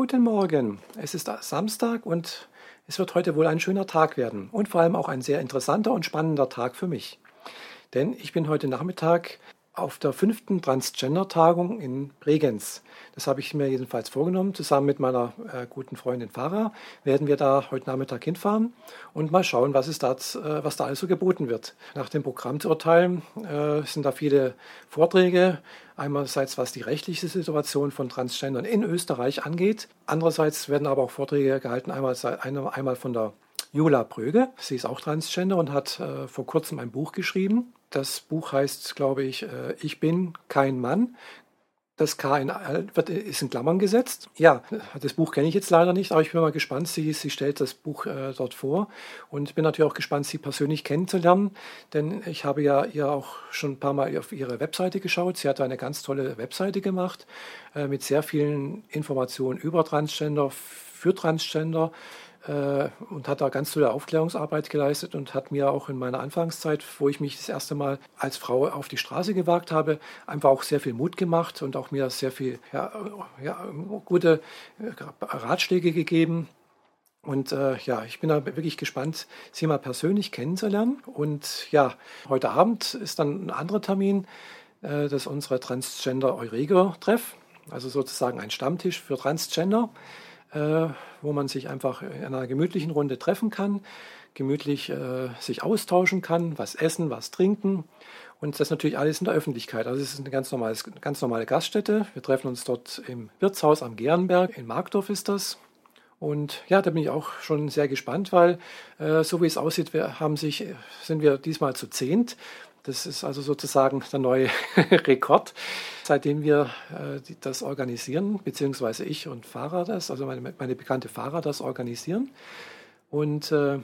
Guten Morgen. Es ist Samstag und es wird heute wohl ein schöner Tag werden und vor allem auch ein sehr interessanter und spannender Tag für mich. Denn ich bin heute Nachmittag auf der fünften Transgender-Tagung in Bregenz. Das habe ich mir jedenfalls vorgenommen. Zusammen mit meiner äh, guten Freundin Farah werden wir da heute Nachmittag hinfahren und mal schauen, was, da, äh, was da also geboten wird. Nach dem Programm zu urteilen äh, sind da viele Vorträge. Einerseits was die rechtliche Situation von Transgendern in Österreich angeht. Andererseits werden aber auch Vorträge gehalten, einmal, einmal von der Jula Pröge. Sie ist auch Transgender und hat äh, vor kurzem ein Buch geschrieben. Das Buch heißt, glaube ich, äh, Ich bin kein Mann. Das K in, wird, ist in Klammern gesetzt. Ja, das Buch kenne ich jetzt leider nicht, aber ich bin mal gespannt. Sie, sie stellt das Buch äh, dort vor und bin natürlich auch gespannt, sie persönlich kennenzulernen, denn ich habe ja ihr auch schon ein paar Mal auf ihre Webseite geschaut. Sie hat eine ganz tolle Webseite gemacht äh, mit sehr vielen Informationen über Transgender, für Transgender und hat da ganz tolle Aufklärungsarbeit geleistet und hat mir auch in meiner Anfangszeit, wo ich mich das erste Mal als Frau auf die Straße gewagt habe, einfach auch sehr viel Mut gemacht und auch mir sehr viel ja, ja, gute äh, Ratschläge gegeben. Und äh, ja, ich bin da wirklich gespannt, Sie mal persönlich kennenzulernen. Und ja, heute Abend ist dann ein anderer Termin, äh, das ist unsere Transgender Eurego-Treff, also sozusagen ein Stammtisch für Transgender. Äh, wo man sich einfach in einer gemütlichen Runde treffen kann, gemütlich äh, sich austauschen kann, was essen, was trinken. Und das natürlich alles in der Öffentlichkeit. Also es ist eine ganz, normales, ganz normale Gaststätte. Wir treffen uns dort im Wirtshaus am Gernberg. In Markdorf ist das. Und ja, da bin ich auch schon sehr gespannt, weil äh, so wie es aussieht, wir haben sich, sind wir diesmal zu zehnt. Das ist also sozusagen der neue Rekord, seitdem wir äh, das organisieren, beziehungsweise ich und Fahrer das, also meine, meine bekannte Fahrer das organisieren. Und äh,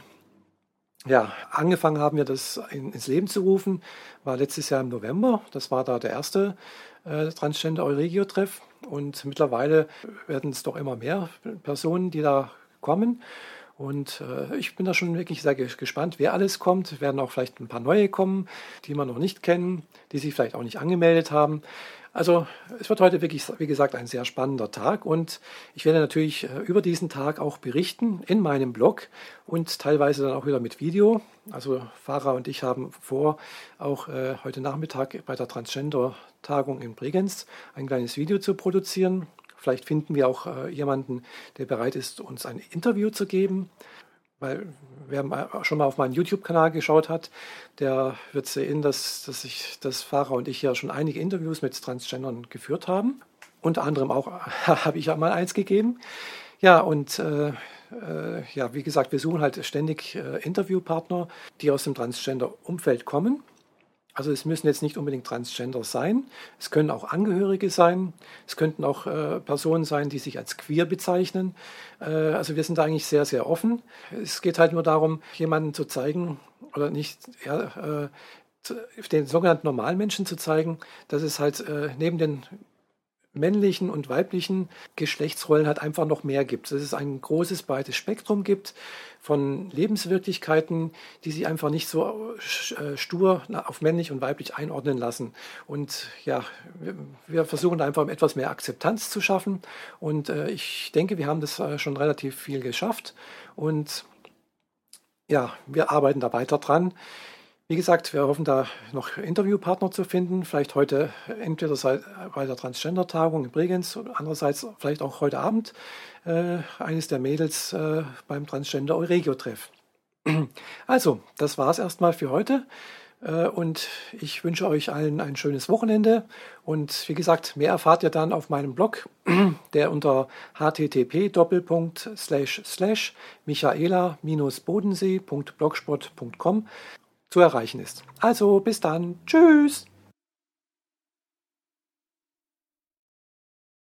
ja, angefangen haben wir das in, ins Leben zu rufen, war letztes Jahr im November. Das war da der erste äh, Transgender Euregio-Treff. Und mittlerweile werden es doch immer mehr Personen, die da kommen. Und äh, ich bin da schon wirklich sehr gespannt, wer alles kommt. Werden auch vielleicht ein paar neue kommen, die wir noch nicht kennen, die sich vielleicht auch nicht angemeldet haben. Also es wird heute wirklich, wie gesagt, ein sehr spannender Tag und ich werde natürlich äh, über diesen Tag auch berichten in meinem Blog und teilweise dann auch wieder mit Video. Also Farah und ich haben vor, auch äh, heute Nachmittag bei der Transgender-Tagung in Bregenz ein kleines Video zu produzieren Vielleicht finden wir auch äh, jemanden, der bereit ist, uns ein Interview zu geben. Weil wer schon mal auf meinen YouTube-Kanal geschaut hat, der wird sehen, dass, dass ich, das Fahrer und ich ja schon einige Interviews mit Transgendern geführt haben. Unter anderem auch habe ich ja mal eins gegeben. Ja, und äh, äh, ja, wie gesagt, wir suchen halt ständig äh, Interviewpartner, die aus dem Transgender-Umfeld kommen also es müssen jetzt nicht unbedingt Transgender sein, es können auch Angehörige sein, es könnten auch äh, Personen sein, die sich als queer bezeichnen. Äh, also wir sind da eigentlich sehr, sehr offen. Es geht halt nur darum, jemanden zu zeigen oder nicht, ja, äh, den sogenannten normalen Menschen zu zeigen, dass es halt äh, neben den männlichen und weiblichen Geschlechtsrollen halt einfach noch mehr gibt. Dass es ein großes, breites Spektrum gibt von Lebenswirklichkeiten, die sich einfach nicht so äh, stur auf männlich und weiblich einordnen lassen. Und ja, wir versuchen einfach etwas mehr Akzeptanz zu schaffen. Und äh, ich denke, wir haben das äh, schon relativ viel geschafft. Und ja, wir arbeiten da weiter dran. Wie gesagt, wir hoffen da noch Interviewpartner zu finden, vielleicht heute entweder bei der Transgender-Tagung in Bregenz, andererseits vielleicht auch heute Abend äh, eines der Mädels äh, beim Transgender Euregio-Treff. Also, das war es erstmal für heute äh, und ich wünsche euch allen ein schönes Wochenende. Und wie gesagt, mehr erfahrt ihr dann auf meinem Blog, der unter http michaela-bodensee.blogspot.com zu erreichen ist. Also bis dann. Tschüss.